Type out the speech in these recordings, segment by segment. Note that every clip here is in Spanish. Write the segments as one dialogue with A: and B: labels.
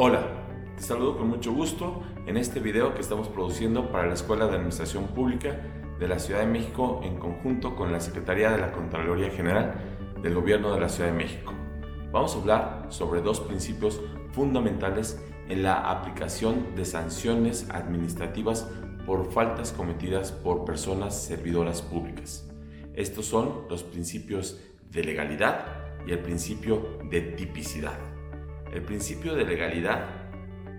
A: Hola, te saludo con mucho gusto en este video que estamos produciendo para la Escuela de Administración Pública de la Ciudad de México en conjunto con la Secretaría de la Contraloría General del Gobierno de la Ciudad de México. Vamos a hablar sobre dos principios fundamentales en la aplicación de sanciones administrativas por faltas cometidas por personas servidoras públicas. Estos son los principios de legalidad y el principio de tipicidad. El principio de legalidad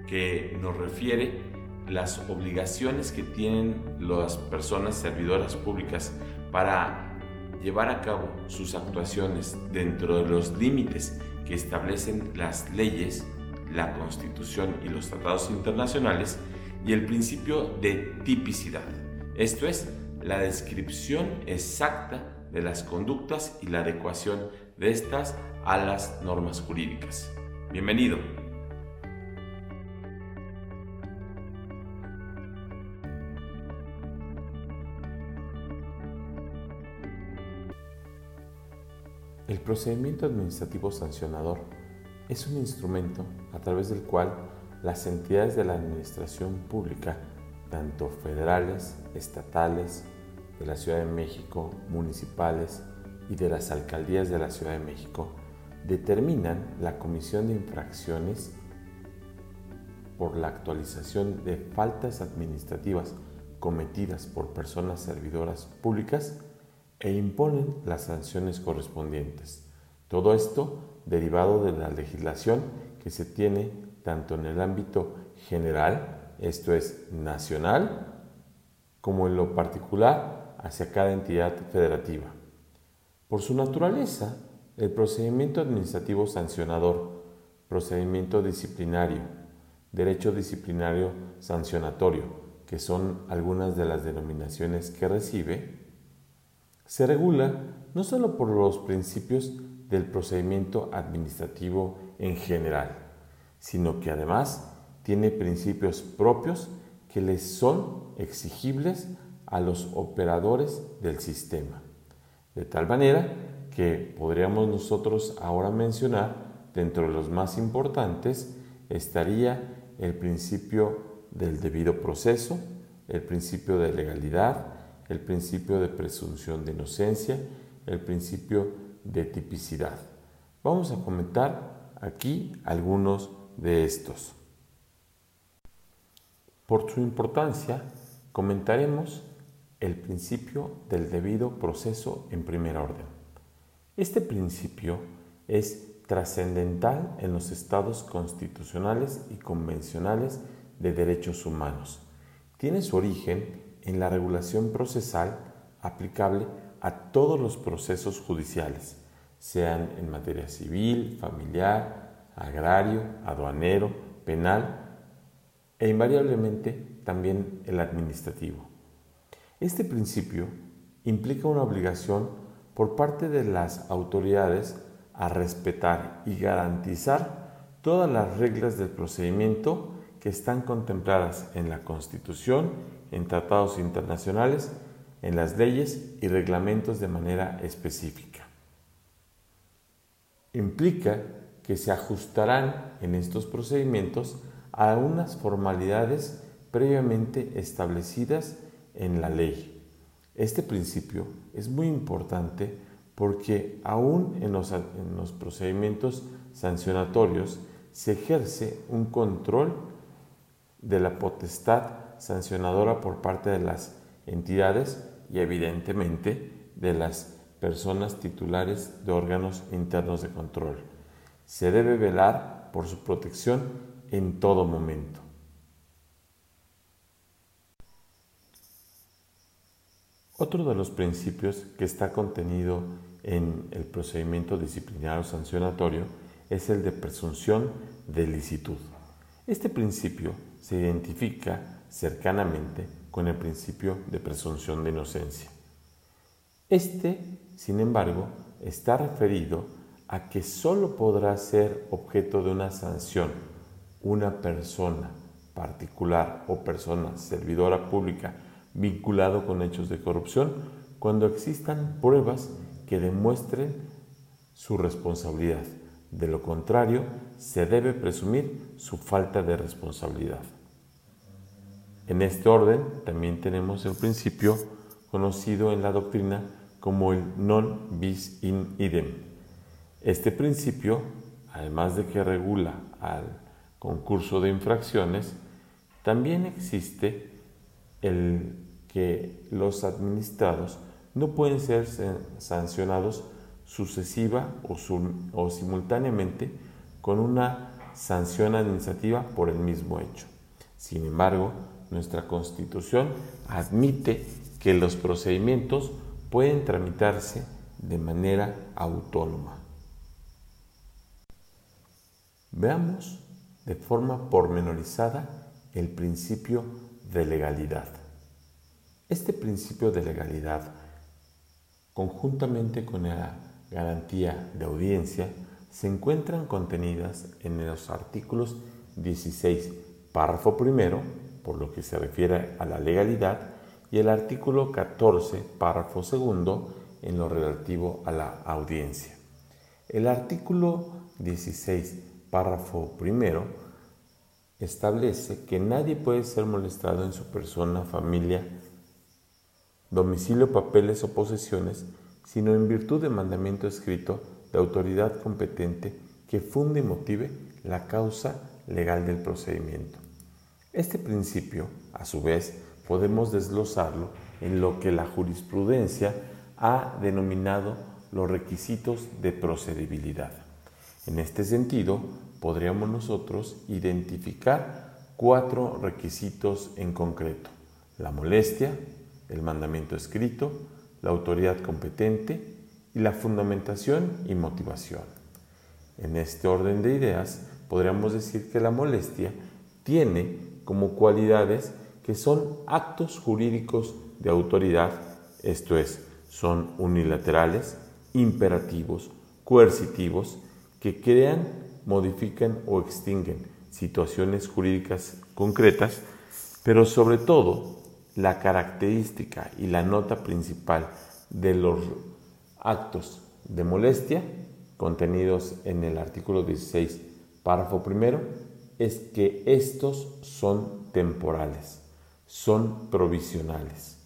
A: que nos refiere las obligaciones que tienen las personas servidoras públicas para llevar a cabo sus actuaciones dentro de los límites que establecen las leyes, la Constitución y los tratados internacionales, y el principio de tipicidad. Esto es, la descripción exacta de las conductas y la adecuación de estas a las normas jurídicas. Bienvenido.
B: El procedimiento administrativo sancionador es un instrumento a través del cual las entidades de la administración pública, tanto federales, estatales, de la Ciudad de México, municipales y de las alcaldías de la Ciudad de México, determinan la comisión de infracciones por la actualización de faltas administrativas cometidas por personas servidoras públicas e imponen las sanciones correspondientes. Todo esto derivado de la legislación que se tiene tanto en el ámbito general, esto es nacional, como en lo particular hacia cada entidad federativa. Por su naturaleza, el procedimiento administrativo sancionador, procedimiento disciplinario, derecho disciplinario sancionatorio, que son algunas de las denominaciones que recibe, se regula no solo por los principios del procedimiento administrativo en general, sino que además tiene principios propios que les son exigibles a los operadores del sistema, de tal manera que podríamos nosotros ahora mencionar, dentro de los más importantes, estaría el principio del debido proceso, el principio de legalidad, el principio de presunción de inocencia, el principio de tipicidad. Vamos a comentar aquí algunos de estos. Por su importancia, comentaremos el principio del debido proceso en primer orden. Este principio es trascendental en los estados constitucionales y convencionales de derechos humanos. Tiene su origen en la regulación procesal aplicable a todos los procesos judiciales, sean en materia civil, familiar, agrario, aduanero, penal e invariablemente también el administrativo. Este principio implica una obligación por parte de las autoridades a respetar y garantizar todas las reglas del procedimiento que están contempladas en la Constitución, en tratados internacionales, en las leyes y reglamentos de manera específica. Implica que se ajustarán en estos procedimientos a unas formalidades previamente establecidas en la ley este principio es muy importante porque aún en los, en los procedimientos sancionatorios se ejerce un control de la potestad sancionadora por parte de las entidades y evidentemente de las personas titulares de órganos internos de control. Se debe velar por su protección en todo momento. Otro de los principios que está contenido en el procedimiento disciplinario sancionatorio es el de presunción de licitud. Este principio se identifica cercanamente con el principio de presunción de inocencia. Este, sin embargo, está referido a que sólo podrá ser objeto de una sanción una persona particular o persona servidora pública vinculado con hechos de corrupción cuando existan pruebas que demuestren su responsabilidad. De lo contrario, se debe presumir su falta de responsabilidad. En este orden también tenemos el principio conocido en la doctrina como el non bis in idem. Este principio, además de que regula al concurso de infracciones, también existe el que los administrados no pueden ser sancionados sucesiva o, o simultáneamente con una sanción administrativa por el mismo hecho. Sin embargo, nuestra Constitución admite que los procedimientos pueden tramitarse de manera autónoma. Veamos de forma pormenorizada el principio de legalidad. Este principio de legalidad, conjuntamente con la garantía de audiencia, se encuentran contenidas en los artículos 16, párrafo primero, por lo que se refiere a la legalidad, y el artículo 14, párrafo segundo, en lo relativo a la audiencia. El artículo 16, párrafo primero, establece que nadie puede ser molestado en su persona, familia, domicilio, papeles o posesiones, sino en virtud de mandamiento escrito de autoridad competente que funde y motive la causa legal del procedimiento. Este principio, a su vez, podemos desglosarlo en lo que la jurisprudencia ha denominado los requisitos de procedibilidad. En este sentido, podríamos nosotros identificar cuatro requisitos en concreto. La molestia, el mandamiento escrito, la autoridad competente y la fundamentación y motivación. En este orden de ideas, podríamos decir que la molestia tiene como cualidades que son actos jurídicos de autoridad, esto es, son unilaterales, imperativos, coercitivos, que crean, modifican o extinguen situaciones jurídicas concretas, pero sobre todo la característica y la nota principal de los actos de molestia contenidos en el artículo 16, párrafo primero, es que estos son temporales, son provisionales.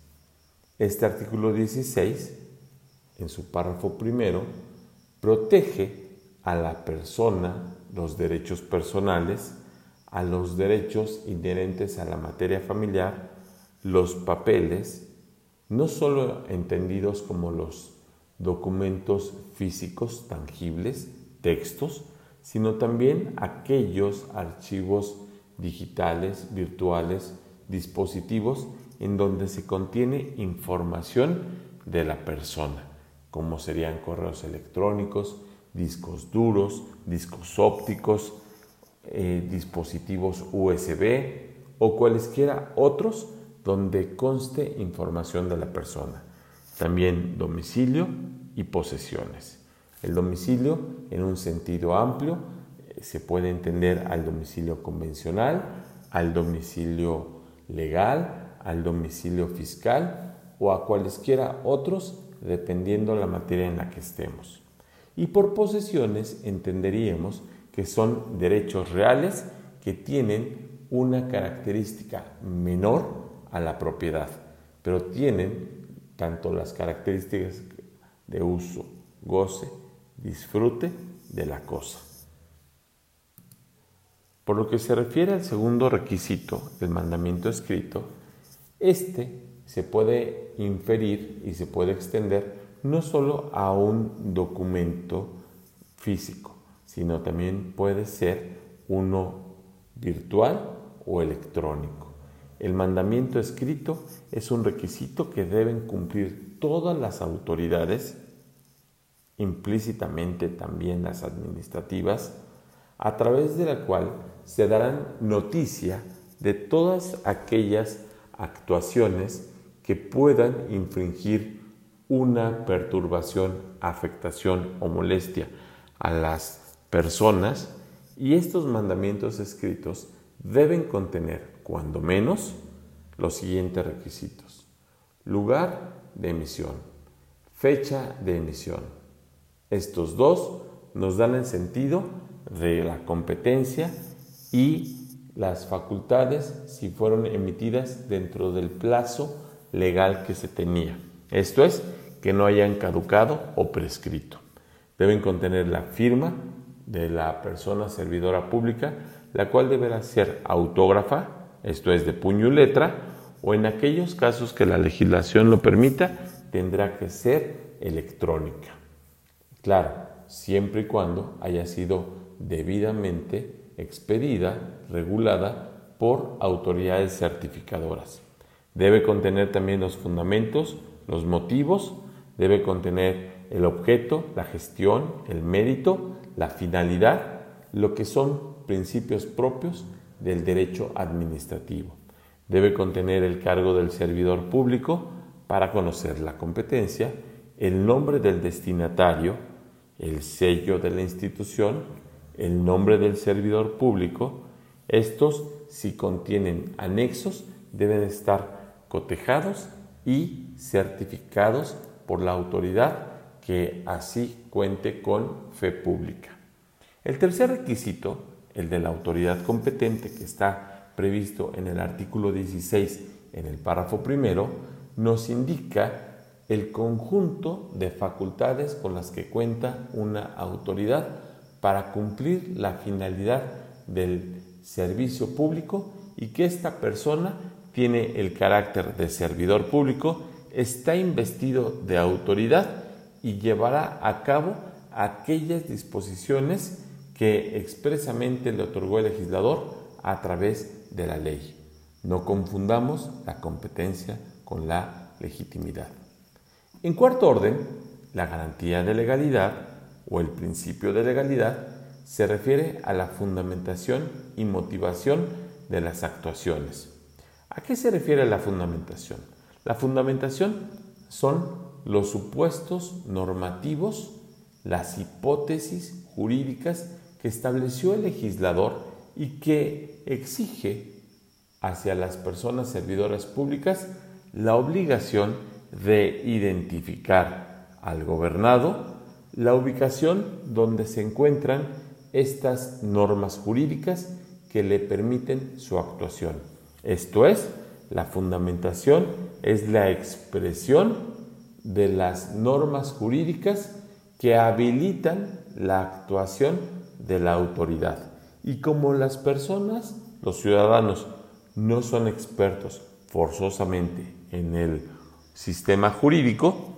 B: Este artículo 16, en su párrafo primero, protege a la persona los derechos personales, a los derechos inherentes a la materia familiar, los papeles, no solo entendidos como los documentos físicos tangibles, textos, sino también aquellos archivos digitales, virtuales, dispositivos en donde se contiene información de la persona, como serían correos electrónicos, discos duros, discos ópticos, eh, dispositivos USB o cualesquiera otros donde conste información de la persona. También domicilio y posesiones. El domicilio, en un sentido amplio, eh, se puede entender al domicilio convencional, al domicilio legal, al domicilio fiscal o a cualesquiera otros, dependiendo la materia en la que estemos. Y por posesiones entenderíamos que son derechos reales que tienen una característica menor a la propiedad, pero tienen tanto las características de uso, goce, disfrute de la cosa. Por lo que se refiere al segundo requisito, el mandamiento escrito, este se puede inferir y se puede extender no solo a un documento físico, sino también puede ser uno virtual o electrónico. El mandamiento escrito es un requisito que deben cumplir todas las autoridades implícitamente también las administrativas, a través de la cual se darán noticia de todas aquellas actuaciones que puedan infringir una perturbación, afectación o molestia a las personas. Y estos mandamientos escritos deben contener, cuando menos, los siguientes requisitos. Lugar de emisión, fecha de emisión, estos dos nos dan el sentido de la competencia y las facultades si fueron emitidas dentro del plazo legal que se tenía. Esto es, que no hayan caducado o prescrito. Deben contener la firma de la persona servidora pública, la cual deberá ser autógrafa, esto es de puño y letra, o en aquellos casos que la legislación lo permita, tendrá que ser electrónica. Claro, siempre y cuando haya sido debidamente expedida, regulada por autoridades certificadoras. Debe contener también los fundamentos, los motivos, debe contener el objeto, la gestión, el mérito, la finalidad, lo que son principios propios del derecho administrativo. Debe contener el cargo del servidor público para conocer la competencia, el nombre del destinatario, el sello de la institución, el nombre del servidor público. Estos, si contienen anexos, deben estar cotejados y certificados por la autoridad que así cuente con fe pública. El tercer requisito, el de la autoridad competente que está previsto en el artículo 16 en el párrafo primero, nos indica el conjunto de facultades con las que cuenta una autoridad para cumplir la finalidad del servicio público y que esta persona tiene el carácter de servidor público, está investido de autoridad y llevará a cabo aquellas disposiciones que expresamente le otorgó el legislador a través de la ley. No confundamos la competencia con la legitimidad. En cuarto orden, la garantía de legalidad o el principio de legalidad se refiere a la fundamentación y motivación de las actuaciones. ¿A qué se refiere la fundamentación? La fundamentación son los supuestos normativos, las hipótesis jurídicas que estableció el legislador y que exige hacia las personas servidoras públicas la obligación de identificar al gobernado la ubicación donde se encuentran estas normas jurídicas que le permiten su actuación. Esto es, la fundamentación es la expresión de las normas jurídicas que habilitan la actuación de la autoridad. Y como las personas, los ciudadanos, no son expertos forzosamente en el sistema jurídico,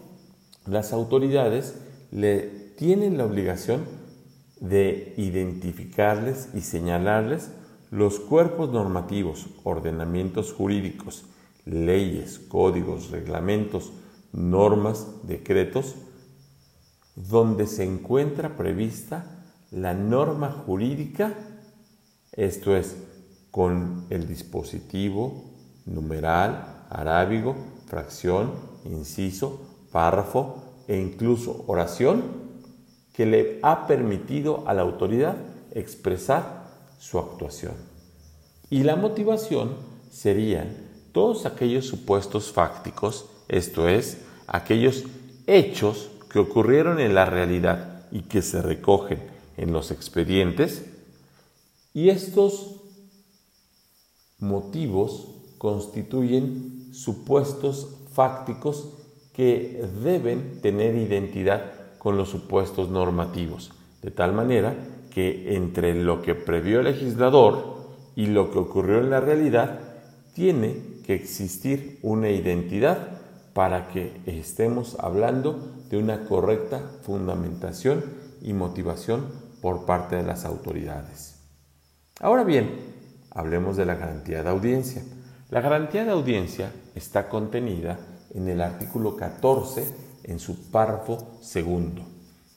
B: las autoridades le tienen la obligación de identificarles y señalarles los cuerpos normativos, ordenamientos jurídicos, leyes, códigos, reglamentos, normas, decretos, donde se encuentra prevista la norma jurídica, esto es, con el dispositivo, numeral, arábigo, fracción, inciso, párrafo e incluso oración que le ha permitido a la autoridad expresar su actuación. Y la motivación serían todos aquellos supuestos fácticos, esto es, aquellos hechos que ocurrieron en la realidad y que se recogen en los expedientes y estos motivos constituyen supuestos fácticos que deben tener identidad con los supuestos normativos, de tal manera que entre lo que previó el legislador y lo que ocurrió en la realidad tiene que existir una identidad para que estemos hablando de una correcta fundamentación y motivación por parte de las autoridades. Ahora bien, hablemos de la garantía de audiencia. La garantía de audiencia está contenida en el artículo 14 en su párrafo segundo.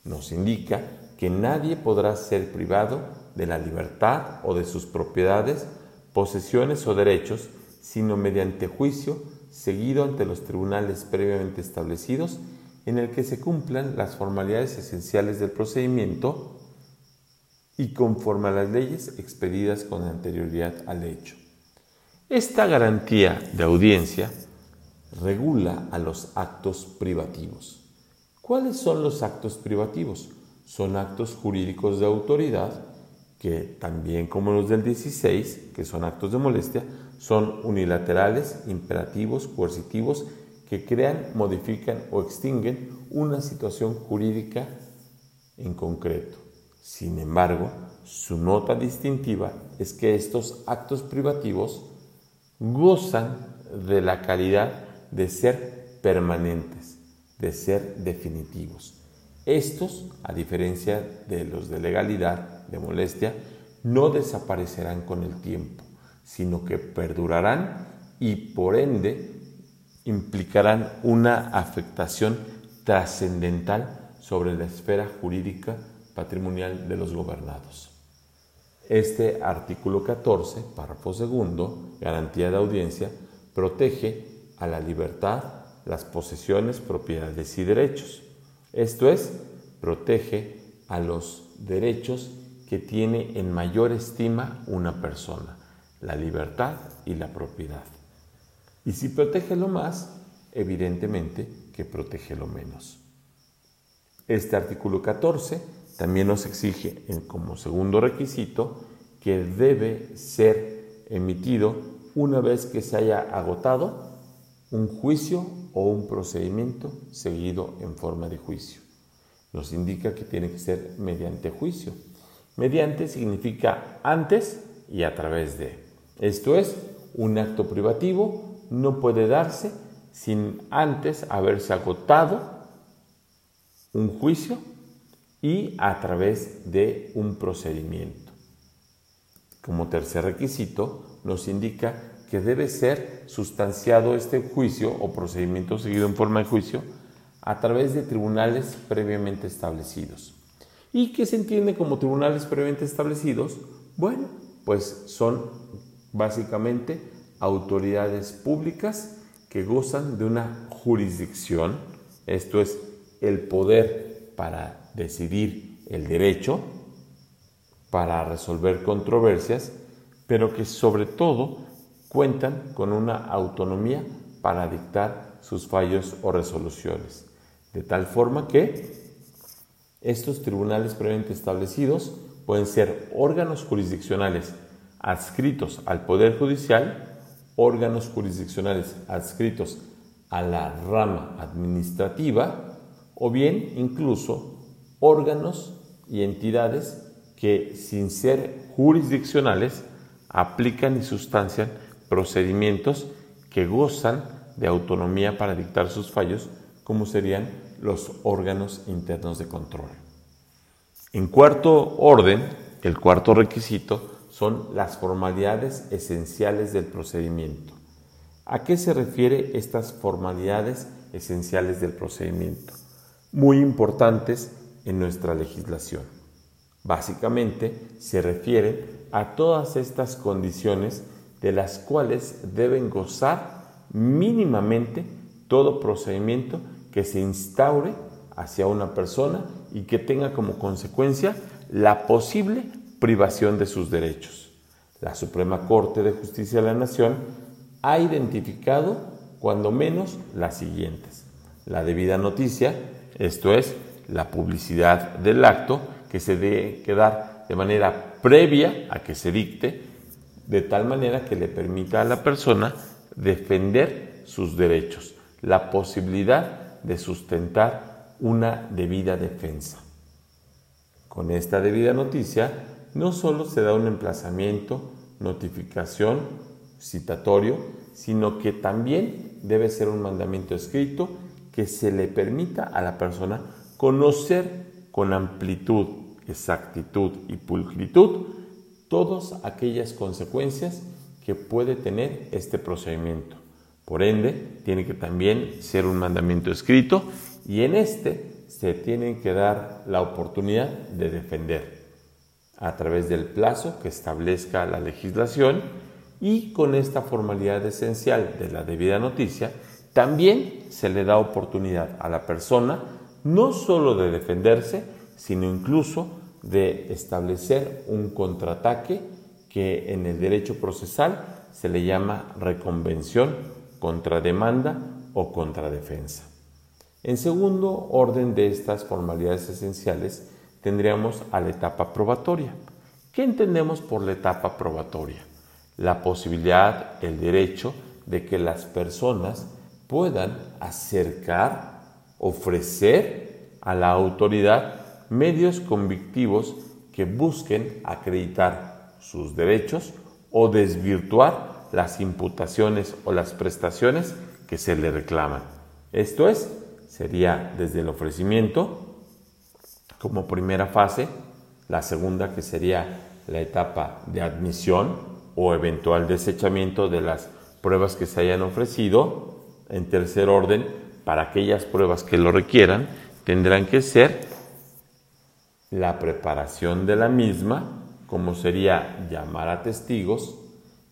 B: Nos indica que nadie podrá ser privado de la libertad o de sus propiedades, posesiones o derechos, sino mediante juicio seguido ante los tribunales previamente establecidos en el que se cumplan las formalidades esenciales del procedimiento y conforme a las leyes expedidas con anterioridad al hecho. Esta garantía de audiencia regula a los actos privativos. ¿Cuáles son los actos privativos? son actos jurídicos de autoridad que también como los del 16, que son actos de molestia, son unilaterales, imperativos, coercitivos, que crean, modifican o extinguen una situación jurídica en concreto. Sin embargo, su nota distintiva es que estos actos privativos gozan de la calidad de ser permanentes, de ser definitivos. Estos, a diferencia de los de legalidad, de molestia, no desaparecerán con el tiempo, sino que perdurarán y por ende implicarán una afectación trascendental sobre la esfera jurídica patrimonial de los gobernados. Este artículo 14, párrafo segundo, garantía de audiencia, protege a la libertad, las posesiones, propiedades y derechos. Esto es, protege a los derechos que tiene en mayor estima una persona, la libertad y la propiedad. Y si protege lo más, evidentemente que protege lo menos. Este artículo 14 también nos exige como segundo requisito que debe ser emitido una vez que se haya agotado un juicio o un procedimiento seguido en forma de juicio. Nos indica que tiene que ser mediante juicio. Mediante significa antes y a través de. Esto es, un acto privativo no puede darse sin antes haberse agotado un juicio y a través de un procedimiento. Como tercer requisito, nos indica que debe ser sustanciado este juicio o procedimiento seguido en forma de juicio a través de tribunales previamente establecidos. ¿Y qué se entiende como tribunales previamente establecidos? Bueno, pues son básicamente autoridades públicas que gozan de una jurisdicción, esto es el poder para decidir el derecho, para resolver controversias, pero que sobre todo cuentan con una autonomía para dictar sus fallos o resoluciones. De tal forma que estos tribunales previamente establecidos pueden ser órganos jurisdiccionales adscritos al Poder Judicial órganos jurisdiccionales adscritos a la rama administrativa o bien incluso órganos y entidades que sin ser jurisdiccionales aplican y sustancian procedimientos que gozan de autonomía para dictar sus fallos, como serían los órganos internos de control. En cuarto orden, el cuarto requisito son las formalidades esenciales del procedimiento. ¿A qué se refiere estas formalidades esenciales del procedimiento? Muy importantes en nuestra legislación. Básicamente se refieren a todas estas condiciones de las cuales deben gozar mínimamente todo procedimiento que se instaure hacia una persona y que tenga como consecuencia la posible privación de sus derechos. La Suprema Corte de Justicia de la Nación ha identificado cuando menos las siguientes. La debida noticia, esto es, la publicidad del acto que se debe quedar de manera previa a que se dicte, de tal manera que le permita a la persona defender sus derechos, la posibilidad de sustentar una debida defensa. Con esta debida noticia, no solo se da un emplazamiento, notificación, citatorio, sino que también debe ser un mandamiento escrito que se le permita a la persona conocer con amplitud, exactitud y pulcritud todas aquellas consecuencias que puede tener este procedimiento. Por ende, tiene que también ser un mandamiento escrito y en este se tiene que dar la oportunidad de defender a través del plazo que establezca la legislación y con esta formalidad esencial de la debida noticia, también se le da oportunidad a la persona no sólo de defenderse, sino incluso de establecer un contraataque que en el derecho procesal se le llama reconvención, contrademanda o contradefensa. En segundo orden de estas formalidades esenciales, tendríamos a la etapa probatoria. ¿Qué entendemos por la etapa probatoria? La posibilidad, el derecho de que las personas puedan acercar, ofrecer a la autoridad medios convictivos que busquen acreditar sus derechos o desvirtuar las imputaciones o las prestaciones que se le reclaman. Esto es, sería desde el ofrecimiento como primera fase, la segunda que sería la etapa de admisión o eventual desechamiento de las pruebas que se hayan ofrecido. En tercer orden, para aquellas pruebas que lo requieran, tendrán que ser la preparación de la misma, como sería llamar a testigos,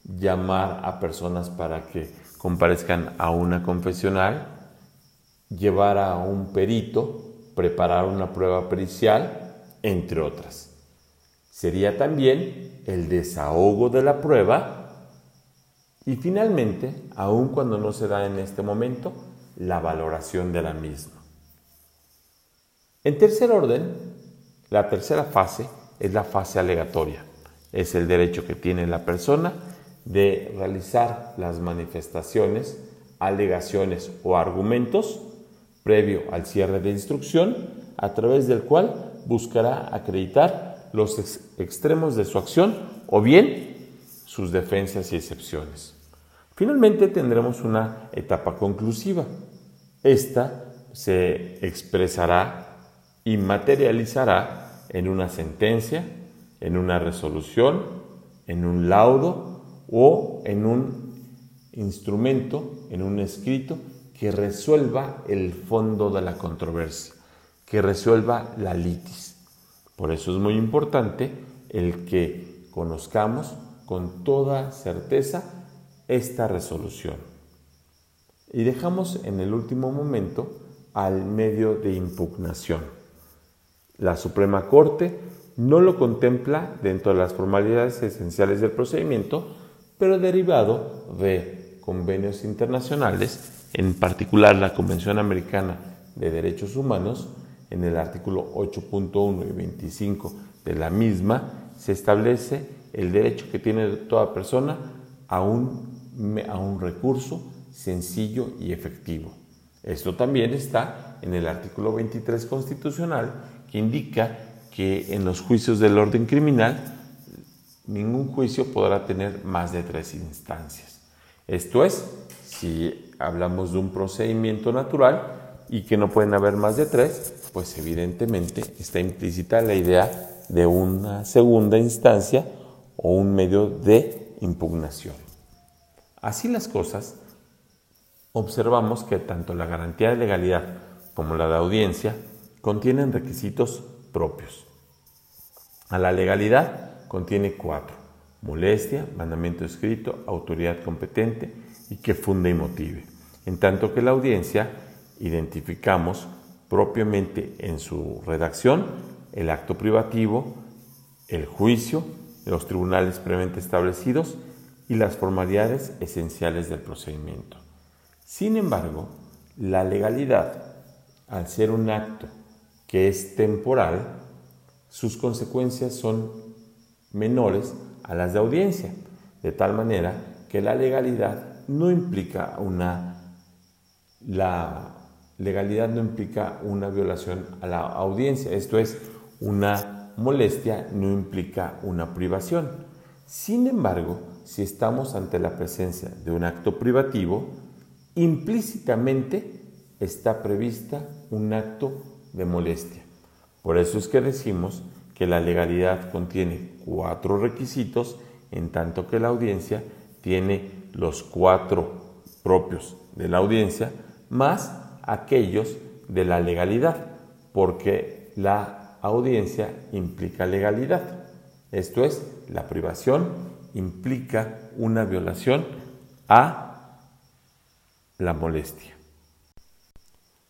B: llamar a personas para que comparezcan a una confesional, llevar a un perito, preparar una prueba pericial, entre otras. Sería también el desahogo de la prueba y finalmente, aun cuando no se da en este momento, la valoración de la misma. En tercer orden, la tercera fase es la fase alegatoria. Es el derecho que tiene la persona de realizar las manifestaciones, alegaciones o argumentos previo al cierre de instrucción, a través del cual buscará acreditar los extremos de su acción o bien sus defensas y excepciones. Finalmente tendremos una etapa conclusiva. Esta se expresará y materializará en una sentencia, en una resolución, en un laudo o en un instrumento, en un escrito que resuelva el fondo de la controversia, que resuelva la litis. Por eso es muy importante el que conozcamos con toda certeza esta resolución. Y dejamos en el último momento al medio de impugnación. La Suprema Corte no lo contempla dentro de las formalidades esenciales del procedimiento, pero derivado de convenios internacionales, en particular la Convención Americana de Derechos Humanos, en el artículo 8.1 y 25 de la misma, se establece el derecho que tiene toda persona a un, a un recurso sencillo y efectivo. Esto también está en el artículo 23 constitucional que indica que en los juicios del orden criminal ningún juicio podrá tener más de tres instancias. Esto es, si hablamos de un procedimiento natural y que no pueden haber más de tres, pues evidentemente está implícita la idea de una segunda instancia o un medio de impugnación. Así las cosas, observamos que tanto la garantía de legalidad como la de audiencia contienen requisitos propios. A la legalidad contiene cuatro. Molestia, mandamiento escrito, autoridad competente y que funde y motive. En tanto que la audiencia identificamos propiamente en su redacción el acto privativo, el juicio, los tribunales previamente establecidos y las formalidades esenciales del procedimiento. Sin embargo, la legalidad, al ser un acto que es temporal, sus consecuencias son menores a las de audiencia, de tal manera que la legalidad no implica una la legalidad no implica una violación a la audiencia, esto es una molestia no implica una privación. Sin embargo, si estamos ante la presencia de un acto privativo, implícitamente está prevista un acto de molestia. Por eso es que decimos que la legalidad contiene cuatro requisitos, en tanto que la audiencia tiene los cuatro propios de la audiencia, más aquellos de la legalidad, porque la audiencia implica legalidad. Esto es, la privación implica una violación a la molestia.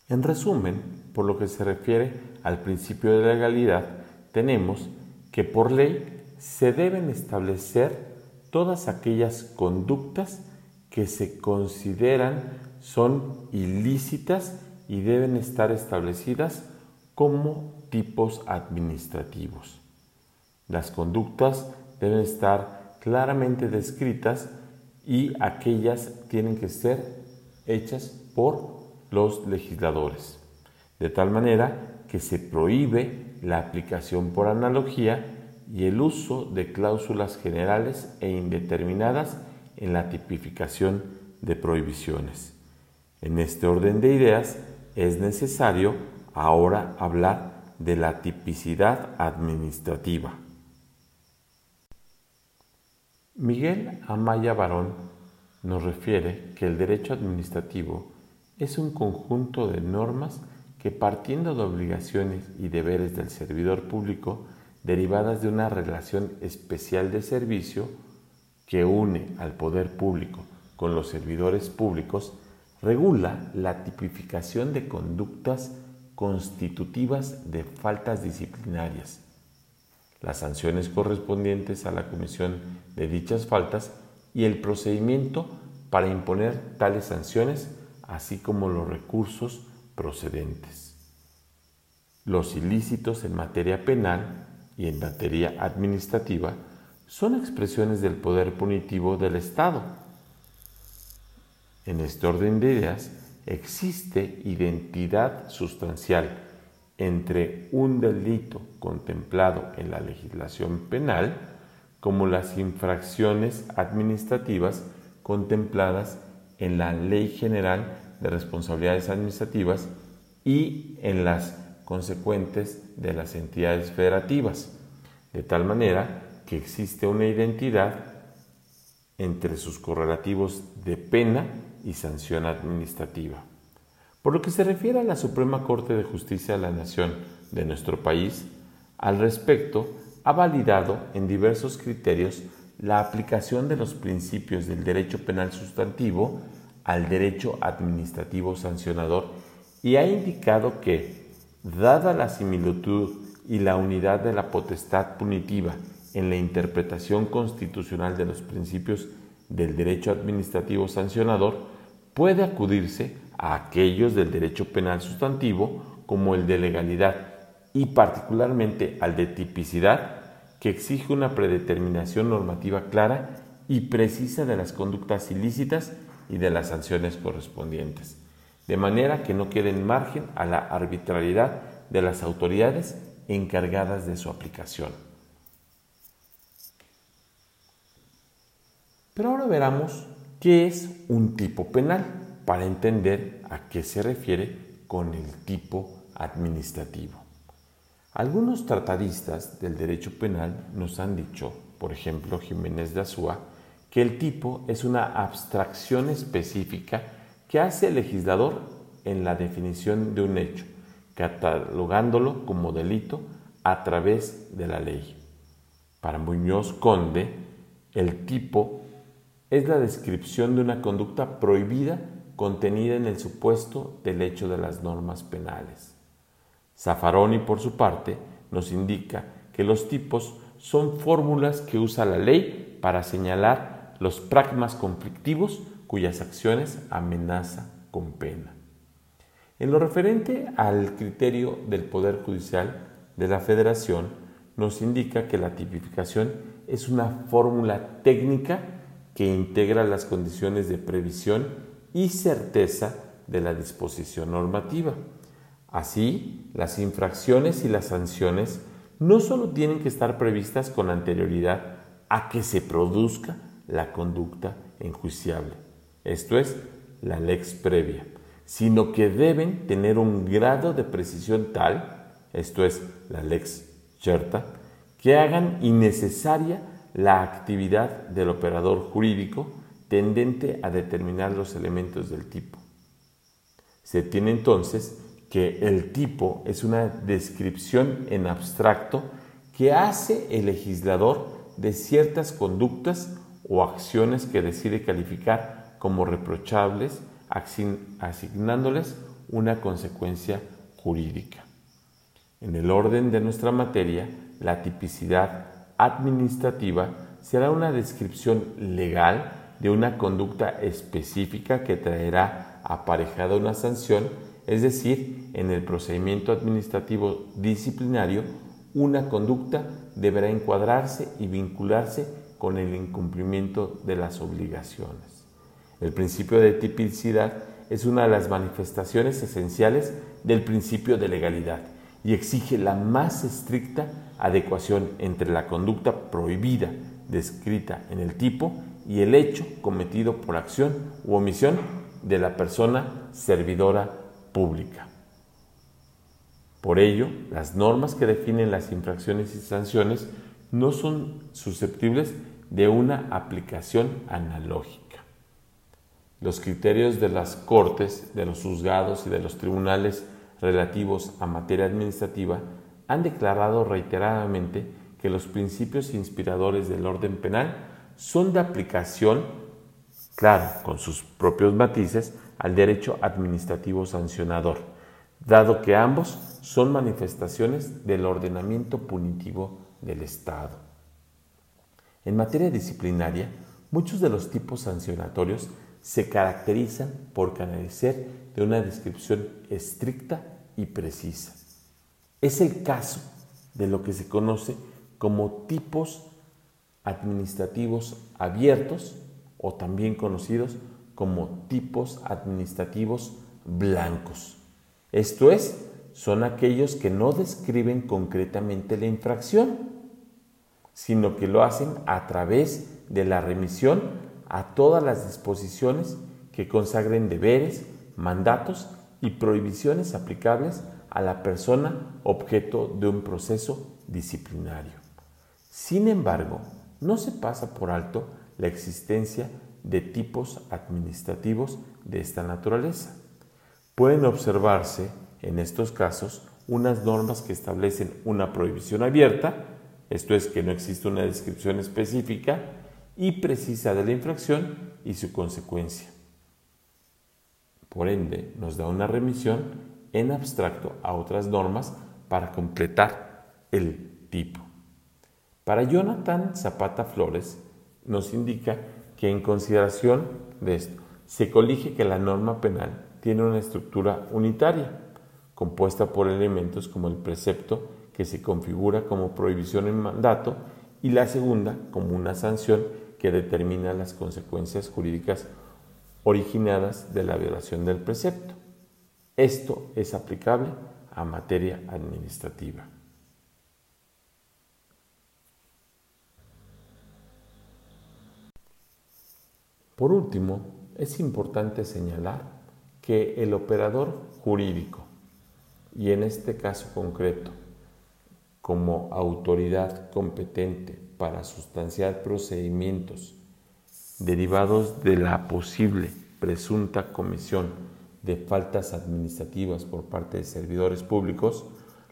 B: En resumen, por lo que se refiere al principio de legalidad, tenemos que por ley se deben establecer todas aquellas conductas que se consideran son ilícitas y deben estar establecidas como tipos administrativos. Las conductas deben estar claramente descritas y aquellas tienen que ser hechas por los legisladores, de tal manera que se prohíbe la aplicación por analogía y el uso de cláusulas generales e indeterminadas en la tipificación de prohibiciones. En este orden de ideas es necesario ahora hablar de la tipicidad administrativa. Miguel Amaya Barón nos refiere que el derecho administrativo es un conjunto de normas que partiendo de obligaciones y deberes del servidor público derivadas de una relación especial de servicio que une al poder público con los servidores públicos, regula la tipificación de conductas constitutivas de faltas disciplinarias, las sanciones correspondientes a la comisión de dichas faltas y el procedimiento para imponer tales sanciones, así como los recursos procedentes. Los ilícitos en materia penal y en materia administrativa son expresiones del poder punitivo del Estado. En este orden de ideas existe identidad sustancial entre un delito contemplado en la legislación penal como las infracciones administrativas contempladas en la Ley General de Responsabilidades Administrativas y en las consecuentes de las entidades federativas, de tal manera que existe una identidad entre sus correlativos de pena y sanción administrativa. Por lo que se refiere a la Suprema Corte de Justicia de la Nación de nuestro país, al respecto ha validado en diversos criterios la aplicación de los principios del derecho penal sustantivo al derecho administrativo sancionador y ha indicado que Dada la similitud y la unidad de la potestad punitiva en la interpretación constitucional de los principios del derecho administrativo sancionador, puede acudirse a aquellos del derecho penal sustantivo como el de legalidad y particularmente al de tipicidad, que exige una predeterminación normativa clara y precisa de las conductas ilícitas y de las sanciones correspondientes de manera que no quede en margen a la arbitrariedad de las autoridades encargadas de su aplicación. Pero ahora veramos qué es un tipo penal para entender a qué se refiere con el tipo administrativo. Algunos tratadistas del derecho penal nos han dicho, por ejemplo Jiménez de Azúa, que el tipo es una abstracción específica ¿Qué hace el legislador en la definición de un hecho, catalogándolo como delito a través de la ley? Para Muñoz Conde, el tipo es la descripción de una conducta prohibida contenida en el supuesto del hecho de las normas penales. Zaffaroni, por su parte, nos indica que los tipos son fórmulas que usa la ley para señalar los pragmas conflictivos cuyas acciones amenaza con pena. En lo referente al criterio del Poder Judicial de la Federación, nos indica que la tipificación es una fórmula técnica que integra las condiciones de previsión y certeza de la disposición normativa. Así, las infracciones y las sanciones no solo tienen que estar previstas con anterioridad a que se produzca la conducta enjuiciable, esto es, la lex previa, sino que deben tener un grado de precisión tal, esto es, la lex certa, que hagan innecesaria la actividad del operador jurídico tendente a determinar los elementos del tipo. Se tiene entonces que el tipo es una descripción en abstracto que hace el legislador de ciertas conductas o acciones que decide calificar como reprochables, asignándoles una consecuencia jurídica. En el orden de nuestra materia, la tipicidad administrativa será una descripción legal de una conducta específica que traerá aparejada una sanción es decir, en el procedimiento administrativo disciplinario, una conducta deberá encuadrarse y vincularse con el incumplimiento de las obligaciones. El principio de tipicidad es una de las manifestaciones esenciales del principio de legalidad y exige la más estricta adecuación entre la conducta prohibida descrita en el tipo y el hecho cometido por acción u omisión de la persona servidora pública. Por ello, las normas que definen las infracciones y sanciones no son susceptibles de una aplicación analógica. Los criterios de las cortes, de los juzgados y de los tribunales relativos a materia administrativa han declarado reiteradamente que los principios inspiradores del orden penal son de aplicación, claro, con sus propios matices, al derecho administrativo sancionador, dado que ambos son manifestaciones del ordenamiento punitivo del Estado. En materia disciplinaria, muchos de los tipos sancionatorios se caracterizan por carecer de una descripción estricta y precisa. Es el caso de lo que se conoce como tipos administrativos abiertos o también conocidos como tipos administrativos blancos. Esto es, son aquellos que no describen concretamente la infracción, sino que lo hacen a través de la remisión a todas las disposiciones que consagren deberes, mandatos y prohibiciones aplicables a la persona objeto de un proceso disciplinario. Sin embargo, no se pasa por alto la existencia de tipos administrativos de esta naturaleza. Pueden observarse en estos casos unas normas que establecen una prohibición abierta, esto es que no existe una descripción específica, y precisa de la infracción y su consecuencia. Por ende, nos da una remisión en abstracto a otras normas para completar el tipo. Para Jonathan Zapata Flores nos indica que en consideración de esto, se colige que la norma penal tiene una estructura unitaria, compuesta por elementos como el precepto que se configura como prohibición en mandato y la segunda como una sanción que determina las consecuencias jurídicas originadas de la violación del precepto. Esto es aplicable a materia administrativa. Por último, es importante señalar que el operador jurídico, y en este caso concreto, como autoridad competente para sustanciar procedimientos derivados de la posible presunta comisión de faltas administrativas por parte de servidores públicos,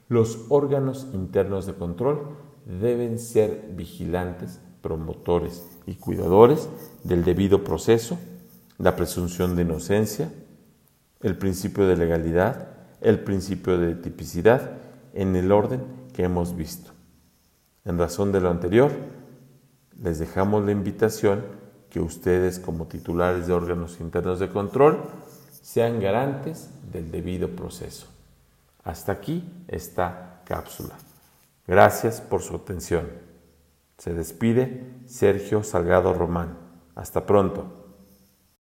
B: los órganos internos de control deben ser vigilantes, promotores y cuidadores del debido proceso, la presunción de inocencia, el principio de legalidad, el principio de tipicidad, en el orden que hemos visto. En razón de lo anterior, les dejamos la invitación que ustedes como titulares de órganos internos de control sean garantes del debido proceso. Hasta aquí esta cápsula. Gracias por su atención. Se despide Sergio Salgado Román. Hasta pronto.